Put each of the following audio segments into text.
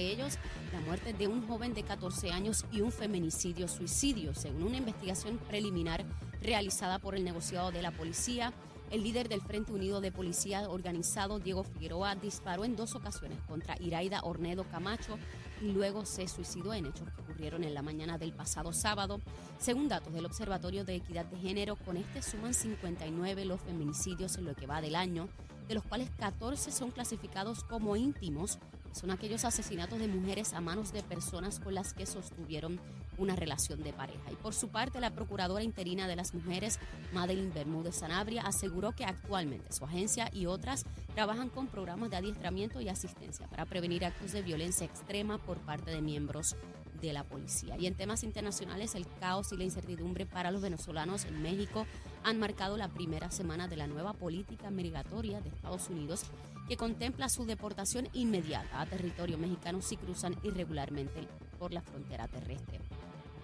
ellos la muerte de un joven de 14 años y un feminicidio-suicidio, según una investigación preliminar realizada por el negociado de la policía. El líder del Frente Unido de Policía Organizado, Diego Figueroa, disparó en dos ocasiones contra Iraida Ornedo Camacho y luego se suicidó en hechos que ocurrieron en la mañana del pasado sábado. Según datos del Observatorio de Equidad de Género, con este suman 59 los feminicidios en lo que va del año, de los cuales 14 son clasificados como íntimos son aquellos asesinatos de mujeres a manos de personas con las que sostuvieron una relación de pareja. Y por su parte, la Procuradora Interina de las Mujeres, Madeline Bermúdez Sanabria, aseguró que actualmente su agencia y otras trabajan con programas de adiestramiento y asistencia para prevenir actos de violencia extrema por parte de miembros de la policía. Y en temas internacionales, el caos y la incertidumbre para los venezolanos en México han marcado la primera semana de la nueva política migratoria de Estados Unidos que contempla su deportación inmediata a territorio mexicano si cruzan irregularmente por la frontera terrestre.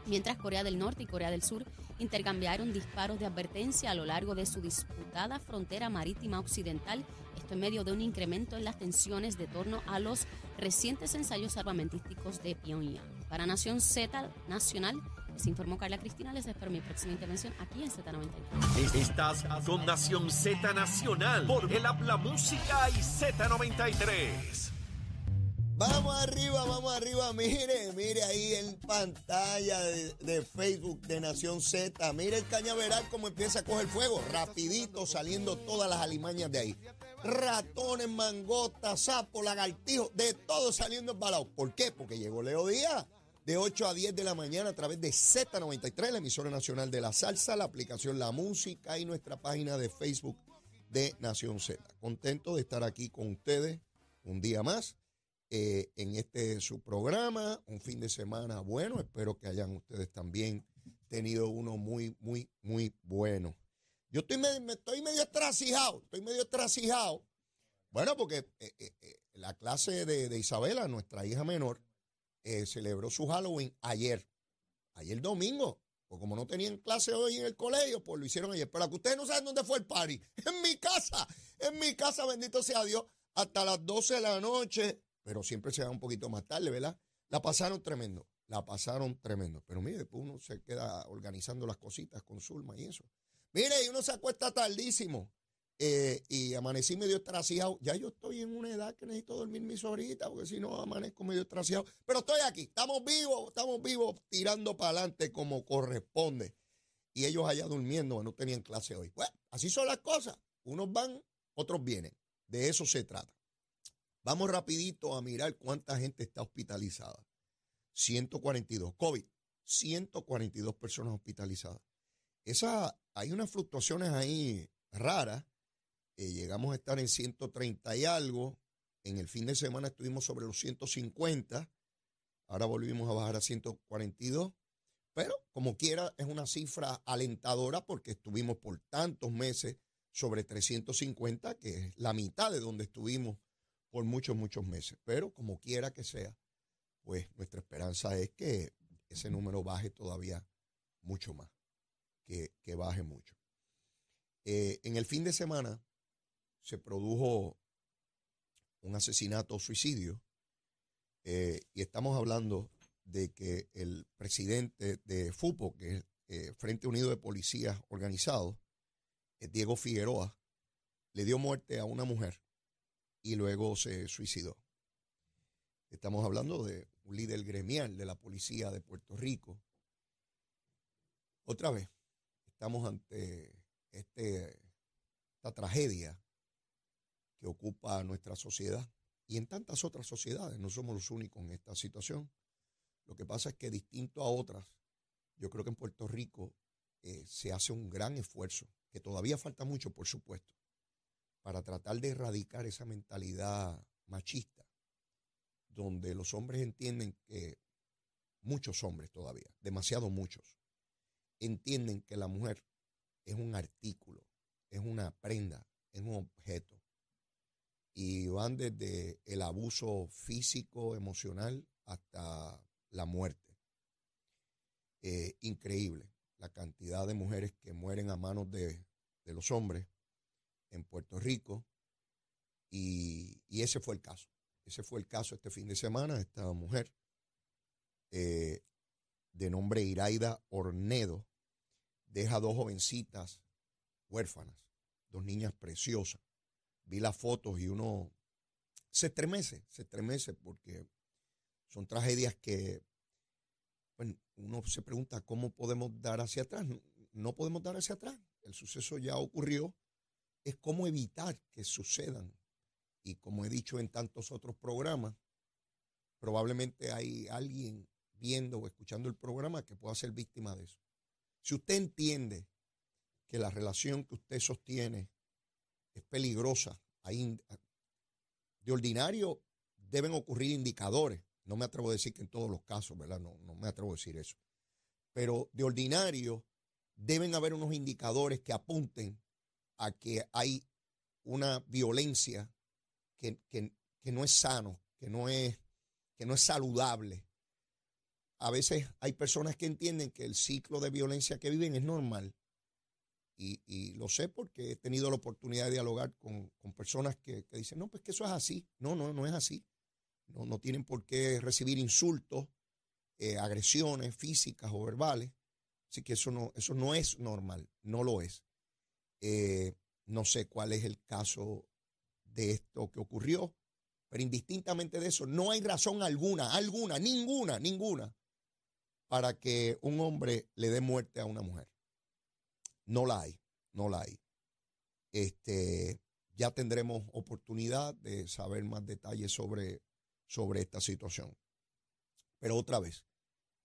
Mientras Corea del Norte y Corea del Sur intercambiaron disparos de advertencia a lo largo de su disputada frontera marítima occidental, esto en medio de un incremento en las tensiones de torno a los recientes ensayos armamentísticos de Pyongyang. Para Nación Z Nacional, les informó Carla Cristina. Les espero mi próxima intervención aquí en Z93. Estás con Nación Z Nacional por el Habla Música y Z93. Vamos arriba, vamos arriba. Mire, mire ahí en pantalla de, Facebook de Nación Z. Mire el cañaveral como empieza a coger fuego. Rapidito saliendo todas las alimañas de ahí. Ratones, mangotas, sapos, lagartijos, de todo saliendo embalado. ¿Por qué? Porque llegó Leo Díaz de 8 a 10 de la mañana a través de Z93, la emisora nacional de la salsa, la aplicación La Música y nuestra página de Facebook de Nación Z. Contento de estar aquí con ustedes un día más eh, en este su programa, un fin de semana bueno. Espero que hayan ustedes también tenido uno muy, muy, muy bueno. Yo estoy, me, estoy medio estracijado, estoy medio estracijado. Bueno, porque eh, eh, la clase de, de Isabela, nuestra hija menor, eh, celebró su Halloween ayer, ayer domingo. Pues como no tenían clase hoy en el colegio, pues lo hicieron ayer. Pero que ustedes no saben dónde fue el party. En mi casa, en mi casa, bendito sea Dios, hasta las 12 de la noche. Pero siempre se va un poquito más tarde, ¿verdad? La pasaron tremendo, la pasaron tremendo. Pero mire, después uno se queda organizando las cositas con Zulma y eso. Mire, y uno se acuesta tardísimo. Eh, y amanecí medio estraciado. Ya yo estoy en una edad que necesito dormir mis horitas, porque si no amanezco medio estraciado. Pero estoy aquí, estamos vivos, estamos vivos, tirando para adelante como corresponde. Y ellos allá durmiendo, no tenían clase hoy. Bueno, así son las cosas. Unos van, otros vienen. De eso se trata. Vamos rapidito a mirar cuánta gente está hospitalizada. 142. COVID, 142 personas hospitalizadas. Esa, hay unas fluctuaciones ahí raras eh, llegamos a estar en 130 y algo. En el fin de semana estuvimos sobre los 150. Ahora volvimos a bajar a 142. Pero como quiera, es una cifra alentadora porque estuvimos por tantos meses sobre 350, que es la mitad de donde estuvimos por muchos, muchos meses. Pero como quiera que sea, pues nuestra esperanza es que ese número baje todavía mucho más, que, baje mucho. Eh, en el fin de semana se produjo un asesinato o suicidio eh, y estamos hablando de que el presidente de FUPO, que es eh, Frente Unido de Policías Organizados, eh, Diego Figueroa, le dio muerte a una mujer y luego se suicidó. Estamos hablando de un líder gremial de la policía de Puerto Rico. Otra vez, estamos ante este, esta tragedia que ocupa nuestra sociedad y en tantas otras sociedades. No somos los únicos en esta situación. Lo que pasa es que distinto a otras, yo creo que en Puerto Rico eh, se hace un gran esfuerzo, que todavía falta mucho, por supuesto, para tratar de erradicar esa mentalidad machista, donde los hombres entienden que, muchos hombres todavía, demasiado muchos, entienden que la mujer es un artículo, es una prenda, es un objeto y van desde el abuso físico, emocional, hasta la muerte. Eh, increíble la cantidad de mujeres que mueren a manos de, los hombres en Puerto Rico y, ese fue el caso. ese fue el caso este fin de semana, esta mujer eh, de nombre Iraida Ornedo deja dos jovencitas huérfanas, dos niñas preciosas. Vi las fotos y uno se estremece, se estremece porque son tragedias que bueno, uno se pregunta cómo podemos dar hacia atrás. No podemos dar hacia atrás. El suceso ya ocurrió. Es cómo evitar que sucedan. Y como he dicho en tantos otros programas, probablemente hay alguien viendo o escuchando el programa que pueda ser víctima de eso. Si usted entiende que la relación que usted sostiene es peligrosa, de ordinario deben ocurrir indicadores. No me atrevo a decir que en todos los casos, ¿verdad? No, no me atrevo a decir eso. Pero de ordinario deben haber unos indicadores que apunten a que hay una violencia que, que no es sano, que no es, que no es saludable, a veces hay personas que entienden que el ciclo de violencia que viven es normal. Y, lo sé porque he tenido la oportunidad de dialogar con, personas que, dicen, no, pues que eso es así. No, no, no es así. No, no tienen por qué recibir insultos, eh, agresiones físicas o verbales. Así que eso no, eso no es normal, no lo es. Eh, no sé cuál es el caso de esto que ocurrió, pero indistintamente de eso, no hay razón alguna, alguna, ninguna, ninguna, para que un hombre le dé muerte a una mujer. No la hay, no la hay. Este, ya tendremos oportunidad de saber más detalles sobre, sobre esta situación. Pero otra vez,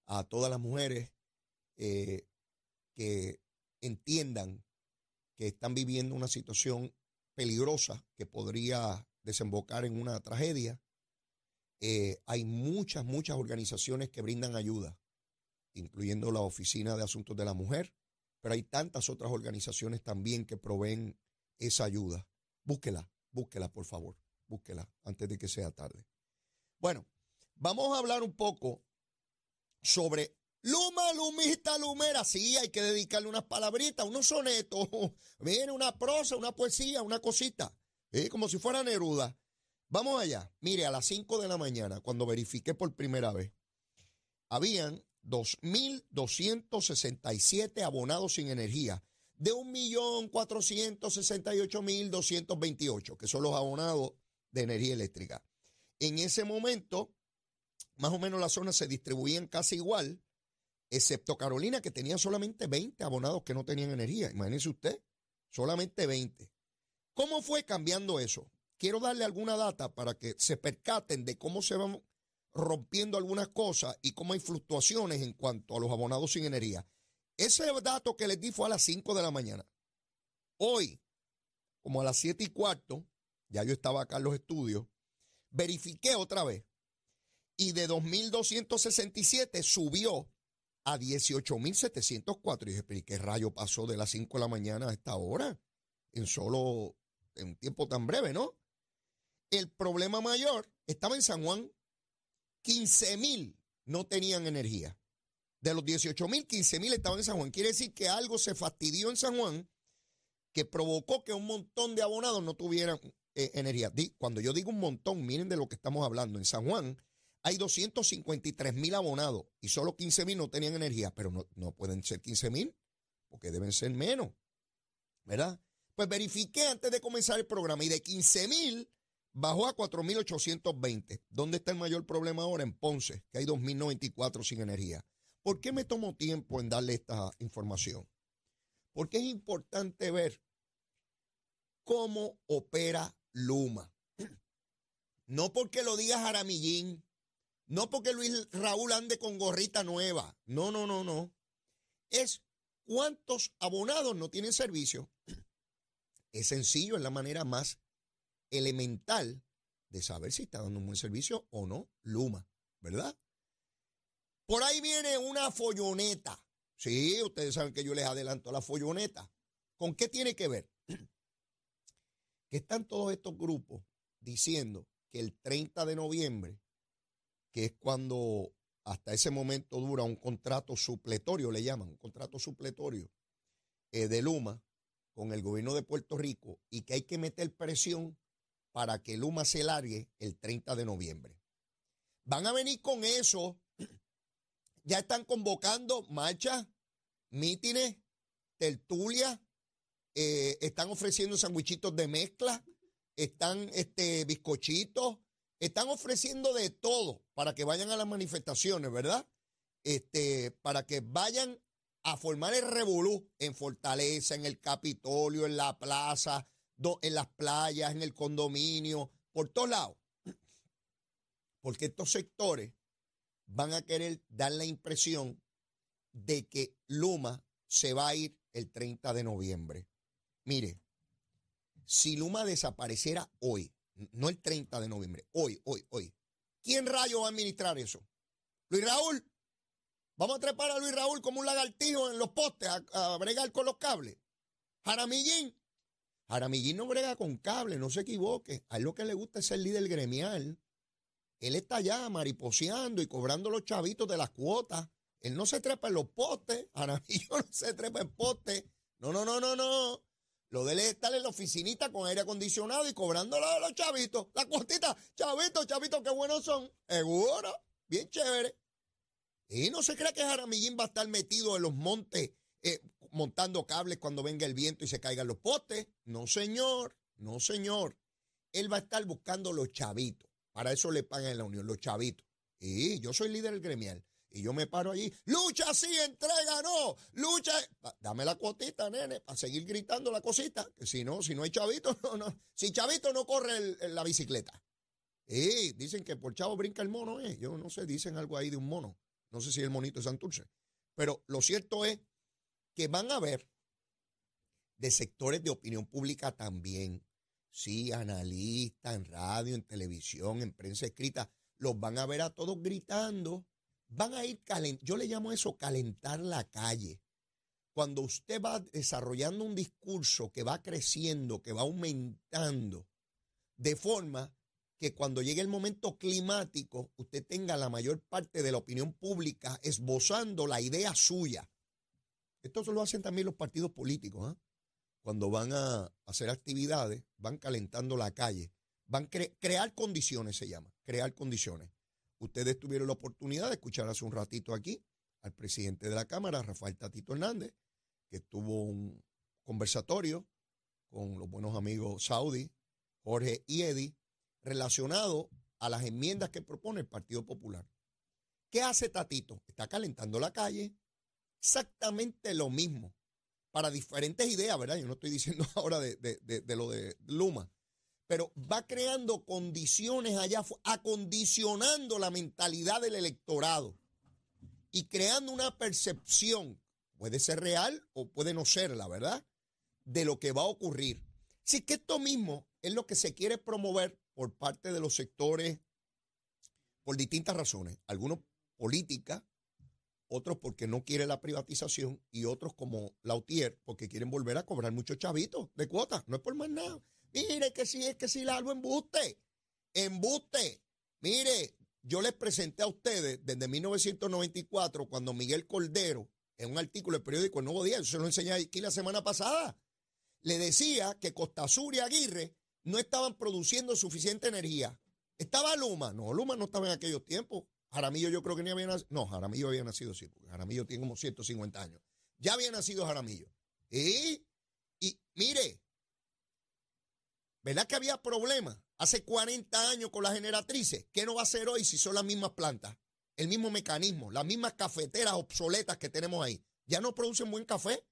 a todas las mujeres eh, que entiendan que están viviendo una situación peligrosa que podría desembocar en una tragedia, eh, hay muchas, muchas organizaciones que brindan ayuda incluyendo la Oficina de Asuntos de la Mujer, pero hay tantas otras organizaciones también que proveen esa ayuda. Búsquela, búsquela, por favor, búsquela antes de que sea tarde. Bueno, vamos a hablar un poco sobre Luma, Lumista, Lumera. Sí, hay que dedicarle unas palabritas, unos sonetos. Viene una prosa, una poesía, una cosita. ¿eh? Como si fuera Neruda. Vamos allá. Mire, a las 5 de la mañana, cuando verifiqué por primera vez, habían 2.267 abonados sin energía, de 1.468.228, que son los abonados de energía eléctrica. En ese momento, más o menos las zonas se distribuían casi igual, excepto Carolina, que tenía solamente 20 abonados que no tenían energía. Imagínese usted, solamente 20. ¿Cómo fue cambiando eso? Quiero darle alguna data para que se percaten de cómo se van rompiendo algunas cosas y cómo hay fluctuaciones en cuanto a los abonados sin energía. Ese dato que les di fue a las 5 de la mañana. Hoy, como a las 7 y cuarto, ya yo estaba acá en los estudios, verifiqué otra vez y de 2.267 subió a 18.704. Y dije, pero ¿qué rayo pasó de las 5 de la mañana a esta hora? En solo, en un tiempo tan breve, ¿no? El problema mayor estaba en San Juan, 15 mil no tenían energía. De los 18 mil, 15 mil estaban en San Juan. Quiere decir que algo se fastidió en San Juan que provocó que un montón de abonados no tuvieran eh, energía. Cuando yo digo un montón, miren de lo que estamos hablando. En San Juan hay 253 mil abonados y solo 15 mil no tenían energía, pero no, no pueden ser 15 mil porque deben ser menos, ¿verdad? Pues verifiqué antes de comenzar el programa y de 15 mil bajó a 4.820. ¿Dónde está el mayor problema ahora? En Ponce, que hay 2.094 sin energía. ¿Por qué me tomo tiempo en darle esta información? Porque es importante ver cómo opera Luma. No porque lo diga Jaramillín, no porque Luis Raúl ande con gorrita nueva. No, no, no, no. Es cuántos abonados no tienen servicio. Es sencillo, es la manera más elemental de saber si está dando un buen servicio o no Luma, ¿verdad? Por ahí viene una folloneta. Sí, ustedes saben que yo les adelanto la folloneta. ¿Con qué tiene que ver? Que están todos estos grupos diciendo que el 30 de noviembre, que es cuando hasta ese momento dura un contrato supletorio, le llaman, un contrato supletorio eh, de Luma con el gobierno de Puerto Rico y que hay que meter presión para que Luma se largue el 30 de noviembre. Van a venir con eso. Ya están convocando marchas, mítines, tertulias, eh, están ofreciendo sandwichitos de mezcla, están este, bizcochitos, están ofreciendo de todo para que vayan a las manifestaciones, ¿verdad? Este, para que vayan a formar el revolú en Fortaleza, en el Capitolio, en la plaza, en las playas, en el condominio, por todos lados. Porque estos sectores van a querer dar la impresión de que Luma se va a ir el 30 de noviembre. Mire, si Luma desapareciera hoy, no el 30 de noviembre, hoy, hoy, hoy, ¿quién rayo va a administrar eso? Luis Raúl. Vamos a trepar a Luis Raúl como un lagartijo en los postes a, bregar con los cables. Jaramillín. Jaramillín no brega con cables, no se equivoque. A él lo que le gusta es ser líder gremial. Él está allá mariposeando y cobrando los chavitos de las cuotas. Él no se trepa en los postes. Jaramillo no se trepa en postes. No, no, no, no, no. Lo de él es estar en la oficinita con aire acondicionado y cobrando a los chavitos. La cuotita, chavitos, chavitos, qué buenos son. Seguro, bien chévere. Y no se cree que Jaramillín va a estar metido en los montes eh, montando cables cuando venga el viento y se caigan los postes. No, señor, no, señor. Él va a estar buscando los chavitos. Para eso le pagan en la Unión, los chavitos. Y yo soy líder del gremial. Y yo me paro allí, lucha sí, entrega no, lucha. Dame la cuotita, nene, para seguir gritando la cosita. Que si no, si no hay chavito, no, no. Si chavito no corre la bicicleta. Y dicen que por chavo brinca el mono, eh. Yo no sé, dicen algo ahí de un mono. No sé si el monito de Santurce. Pero lo cierto es que van a ver de sectores de opinión pública también. Sí, analistas en radio, en televisión, en prensa escrita. Los van a ver a todos gritando. Van a ir calentando. Yo le llamo eso calentar la calle. Cuando usted va desarrollando un discurso que va creciendo, que va aumentando, de forma que cuando llegue el momento climático, usted tenga la mayor parte de la opinión pública esbozando la idea suya. Esto lo hacen también los partidos políticos. ¿ah? Cuando van a hacer actividades, van calentando la calle. Van a crear condiciones, se llama, crear condiciones. Ustedes tuvieron la oportunidad de escuchar hace un ratito aquí al presidente de la Cámara, Rafael Tatito Hernández, que tuvo un conversatorio con los buenos amigos Saudi, Jorge y Eddie, relacionado a las enmiendas que propone el Partido Popular. ¿Qué hace Tatito? Está calentando la calle. Exactamente lo mismo. Para diferentes ideas, ¿verdad? Yo no estoy diciendo ahora de, lo de Luma. Pero va creando condiciones allá, acondicionando la mentalidad del electorado y creando una percepción, puede ser real o puede no ser, la verdad, de lo que va a ocurrir. Así que esto mismo es lo que se quiere promover por parte de los sectores por distintas razones. Algunos políticas, otros porque no quiere la privatización y otros como Lautier porque quieren volver a cobrar muchos chavitos de cuotas. No es por más nada. Mire que sí, es que sí, algo embuste. Embuste. Mire, yo les presenté a ustedes desde 1994 cuando Miguel Cordero, en un artículo del periódico El Nuevo Día, yo se lo enseñé aquí la semana pasada, le decía que Costa Sur y Aguirre no estaban produciendo suficiente energía. ¿Estaba Luma? No, Luma no estaba en aquellos tiempos. Jaramillo yo creo que ni había nacido. No, Jaramillo había nacido, sí, porque Jaramillo tiene como 150 años. Ya había nacido Jaramillo. Y, y mire, ¿verdad que había problemas hace 40 años con las generatrices? ¿Qué no va a hacer hoy si son las mismas plantas? El mismo mecanismo, las mismas cafeteras obsoletas que tenemos ahí. Ya no producen buen café.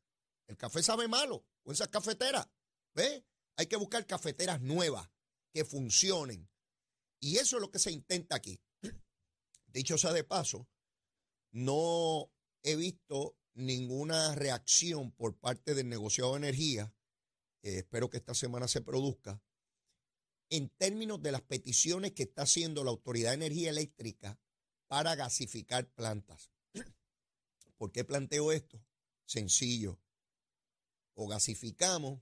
El café sabe malo con esas cafeteras. ¿Ve? Hay que buscar cafeteras nuevas que funcionen. Y eso es lo que se intenta aquí. Dicho sea de paso, no he visto ninguna reacción por parte del negociado de energía, espero que esta semana se produzca, en términos de las peticiones que está haciendo la Autoridad de Energía Eléctrica para gasificar plantas. ¿Por qué planteo esto? Sencillo. O gasificamos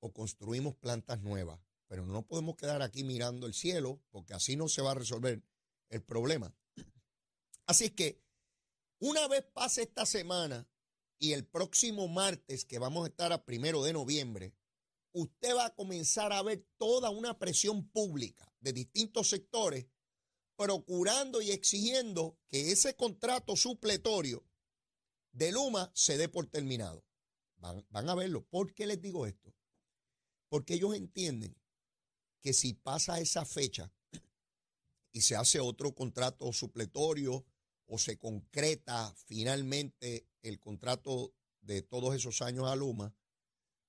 o construimos plantas nuevas. Pero no podemos quedar aquí mirando el cielo, porque así no se va a resolver el problema. Así es que una vez pase esta semana y el próximo martes, que vamos a estar a primero de noviembre, usted va a comenzar a ver toda una presión pública de distintos sectores procurando y exigiendo que ese contrato supletorio de Luma se dé por terminado. Van, van, a verlo. ¿Por qué les digo esto? Porque ellos entienden que si pasa esa fecha y se hace otro contrato supletorio o se concreta finalmente el contrato de todos esos años a Luma,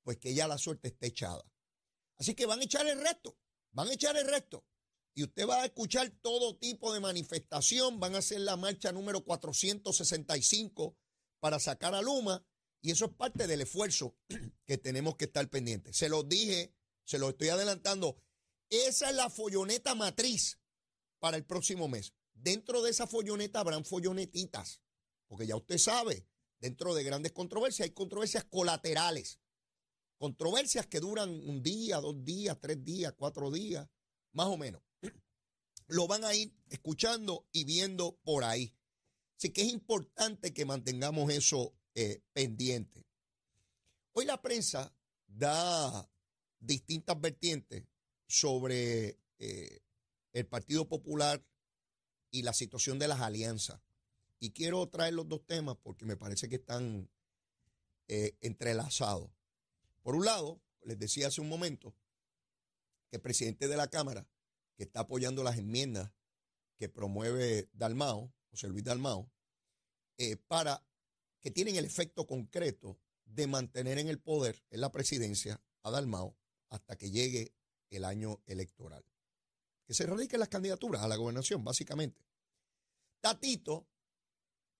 pues que ya la suerte esté echada. Así que van a echar el resto, van a echar el resto. Y usted va a escuchar todo tipo de manifestación, van a hacer la marcha número 465 para sacar a Luma, y eso es parte del esfuerzo que tenemos que estar pendientes. Se los dije, se los estoy adelantando, esa es la folloneta matriz para el próximo mes. Dentro de esa folloneta habrán follonetitas, porque ya usted sabe, dentro de grandes controversias hay controversias colaterales, controversias que duran un día, dos días, tres días, cuatro días, más o menos. Lo van a ir escuchando y viendo por ahí. Así que es importante que mantengamos eso eh, pendiente. Hoy la prensa da distintas vertientes sobre eh, el Partido Popular y la situación de las alianzas. Y quiero traer los dos temas porque me parece que están eh, entrelazados. Por un lado, les decía hace un momento que el presidente de la Cámara, que está apoyando las enmiendas que promueve Dalmao, José Luis Dalmao, eh, para que tienen el efecto concreto de mantener en el poder, en la presidencia, a Dalmao hasta que llegue el año electoral que se radiquen las candidaturas a la gobernación, básicamente. Tatito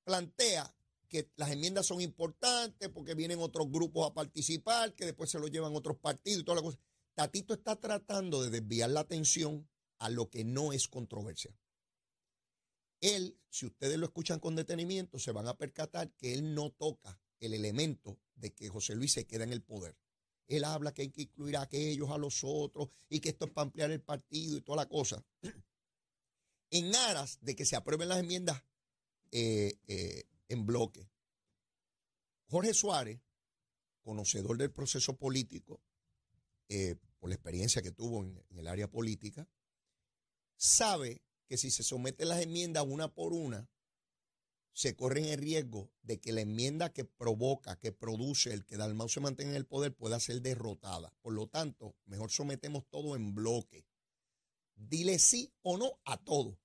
plantea que las enmiendas son importantes porque vienen otros grupos a participar, que después se lo llevan otros partidos y toda la cosa. Tatito está tratando de desviar la atención a lo que no es controversia. Él, si ustedes lo escuchan con detenimiento, se van a percatar que él no toca el elemento de que José Luis se queda en el poder. Él habla que hay que incluir a aquellos, a los otros, y que esto es para ampliar el partido y toda la cosa. En aras de que se aprueben las enmiendas eh, eh, en bloque. Jorge Suárez, conocedor del proceso político, eh, por la experiencia que tuvo en, en el área política, sabe que si se someten las enmiendas una por una, se corren el riesgo de que la enmienda que provoca, que produce el que Dalmau se mantenga en el poder pueda ser derrotada. Por lo tanto, mejor sometemos todo en bloque. Dile sí o no a todo.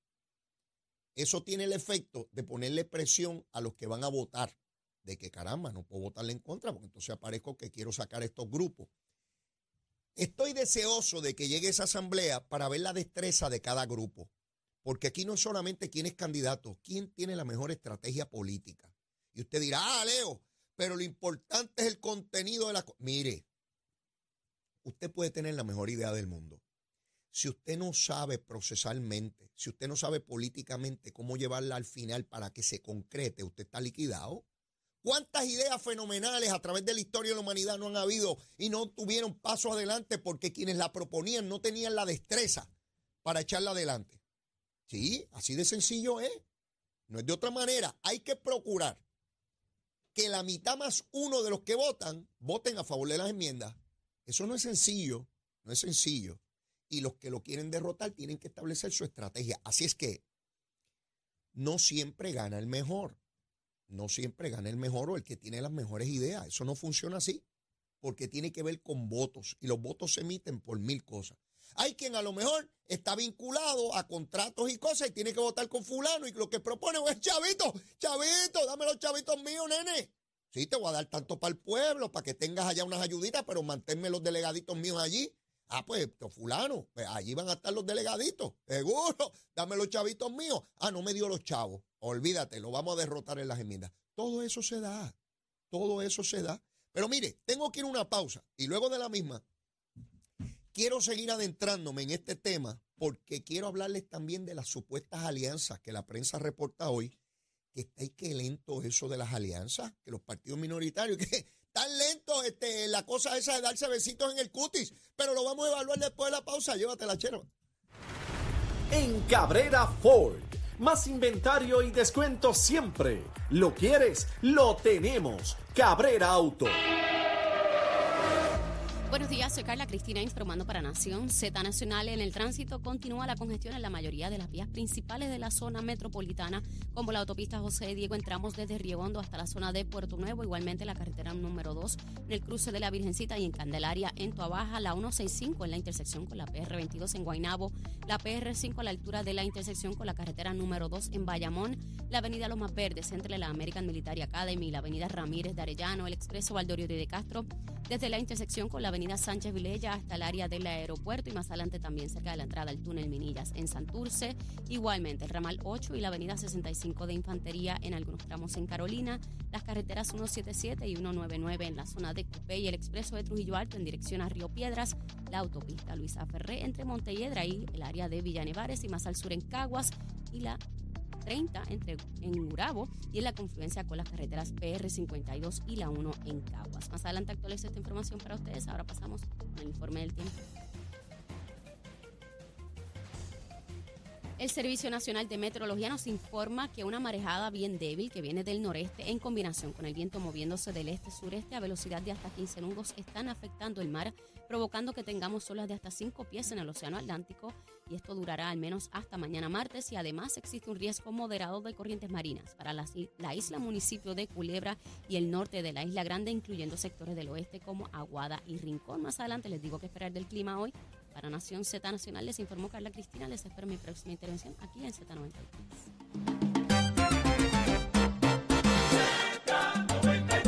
Eso tiene el efecto de ponerle presión a los que van a votar. De que caramba, no puedo votarle en contra, porque entonces aparezco que quiero sacar estos grupos. Estoy deseoso de que llegue esa asamblea para ver la destreza de cada grupo. Porque aquí no es solamente quién es candidato, quién tiene la mejor estrategia política. Y usted dirá, ah, Leo, pero lo importante es el contenido de la... Mire, usted puede tener la mejor idea del mundo. Si usted no sabe procesalmente, si usted no sabe políticamente cómo llevarla al final para que se concrete, usted está liquidado. ¿Cuántas ideas fenomenales a través de la historia de la humanidad no han habido y no tuvieron paso adelante porque quienes la proponían no tenían la destreza para echarla adelante? Sí, así de sencillo es. No es de otra manera. Hay que procurar que la mitad más uno de los que votan voten a favor de las enmiendas. Eso no es sencillo, no es sencillo. Y los que lo quieren derrotar tienen que establecer su estrategia. Así es que no siempre gana el mejor. No siempre gana el mejor o el que tiene las mejores ideas. Eso no funciona así porque tiene que ver con votos y los votos se emiten por mil cosas. Hay quien a lo mejor está vinculado a contratos y cosas y tiene que votar con fulano y lo que propone es chavito, chavito, dame los chavitos míos, nene. Sí, te voy a dar tanto para el pueblo, para que tengas allá unas ayuditas, pero manténme los delegaditos míos allí. Ah, pues, fulano, pues allí van a estar los delegaditos, seguro. Dame los chavitos míos. Ah, no me dio los chavos. Olvídate, lo vamos a derrotar en las enmiendas. Todo eso se da. Todo eso se da. Pero mire, tengo que ir a una pausa y luego de la misma quiero seguir adentrándome en este tema porque quiero hablarles también de las supuestas alianzas que la prensa reporta hoy, que está ahí que lento eso de las alianzas, que los partidos minoritarios, que tan lento este, la cosa esa de darse besitos en el cutis, pero lo vamos a evaluar después de la pausa, llévatela, chero. En Cabrera Ford, más inventario y descuento siempre. ¿Lo quieres? Lo tenemos. Cabrera Auto. Buenos días, soy Carla Cristina informando para Nación Z Nacional. En el tránsito continúa la congestión en la mayoría de las vías principales de la zona metropolitana, como la autopista José Diego. Entramos desde Riegondo hasta la zona de Puerto Nuevo, igualmente la carretera número 2 en el cruce de la Virgencita y en Candelaria, en Tuabaja, la 165 en la intersección con la PR22 en Guainabo, la PR5 a la altura de la intersección con la carretera número 2 en Bayamón, la avenida Lomas Verdes entre la American Military Academy, la avenida Ramírez de Arellano, el expreso Valdorio de Castro, desde la intersección con la avenida Sánchez Vilella hasta el área del aeropuerto y más adelante también cerca de la entrada al túnel Minillas en Santurce. Igualmente el ramal 8 y la avenida 65 de Infantería en algunos tramos en Carolina, las carreteras 177 y 199 en la zona de Cupé y el expreso de Trujillo Alto en dirección a Río Piedras, la autopista Luisa Ferré entre Montelledra y el área de Villanevares y más al sur en Caguas y la 30 entre, en Urabo y en la confluencia con las carreteras PR52 y la 1 en Caguas. Más adelante actualizo esta información para ustedes. Ahora pasamos al informe del tiempo. El Servicio Nacional de Meteorología nos informa que una marejada bien débil que viene del noreste en combinación con el viento moviéndose del este-sureste a velocidad de hasta 15 nudos están afectando el mar, provocando que tengamos olas de hasta 5 pies en el Océano Atlántico y esto durará al menos hasta mañana martes y además existe un riesgo moderado de corrientes marinas para la, la isla municipio de Culebra y el norte de la Isla Grande, incluyendo sectores del oeste como Aguada y Rincón. Más adelante les digo qué esperar del clima hoy para Nación Z Nacional les informó Carla Cristina. Les espero mi próxima intervención aquí en Z93.